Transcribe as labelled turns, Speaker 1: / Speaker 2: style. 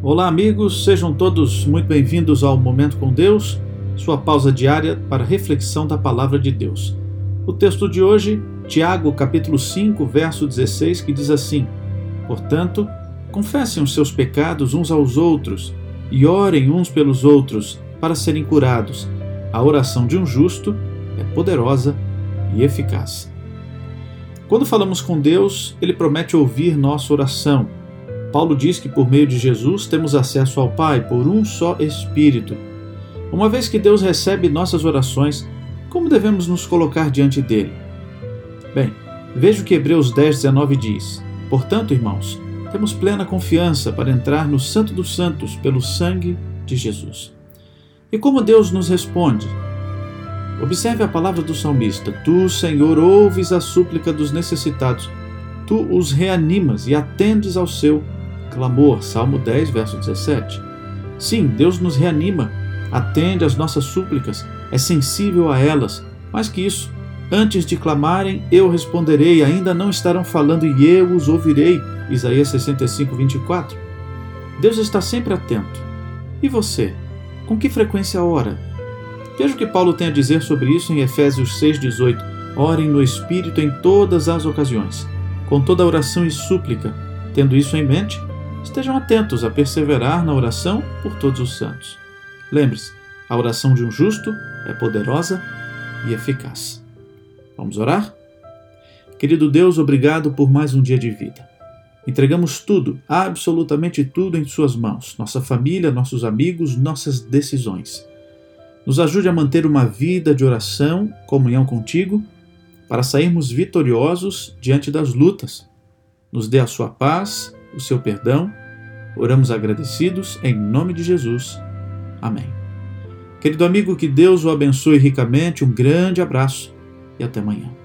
Speaker 1: Olá, amigos, sejam todos muito bem-vindos ao Momento com Deus, sua pausa diária para reflexão da palavra de Deus. O texto de hoje, Tiago, capítulo 5, verso 16, que diz assim: Portanto, confessem os seus pecados uns aos outros e orem uns pelos outros para serem curados. A oração de um justo é poderosa e eficaz. Quando falamos com Deus, ele promete ouvir nossa oração Paulo diz que por meio de Jesus temos acesso ao Pai por um só Espírito. Uma vez que Deus recebe nossas orações, como devemos nos colocar diante dele? Bem, veja o que Hebreus 10, 19 diz. Portanto, irmãos, temos plena confiança para entrar no Santo dos Santos pelo sangue de Jesus. E como Deus nos responde? Observe a palavra do salmista: Tu, Senhor, ouves a súplica dos necessitados, tu os reanimas e atendes ao seu clamor. Salmo 10, verso 17. Sim, Deus nos reanima, atende às nossas súplicas, é sensível a elas. Mais que isso, antes de clamarem, eu responderei, ainda não estarão falando e eu os ouvirei. Isaías 65, 24. Deus está sempre atento. E você? Com que frequência ora? Veja o que Paulo tem a dizer sobre isso em Efésios 6,18. Orem no Espírito em todas as ocasiões, com toda oração e súplica. Tendo isso em mente, Estejam atentos a perseverar na oração por todos os santos. Lembre-se, a oração de um justo é poderosa e eficaz. Vamos orar? Querido Deus, obrigado por mais um dia de vida. Entregamos tudo, absolutamente tudo em Suas mãos, nossa família, nossos amigos, nossas decisões. Nos ajude a manter uma vida de oração, comunhão contigo, para sairmos vitoriosos diante das lutas. Nos dê a Sua paz o seu perdão. Oramos agradecidos em nome de Jesus. Amém. Querido amigo, que Deus o abençoe ricamente. Um grande abraço e até amanhã.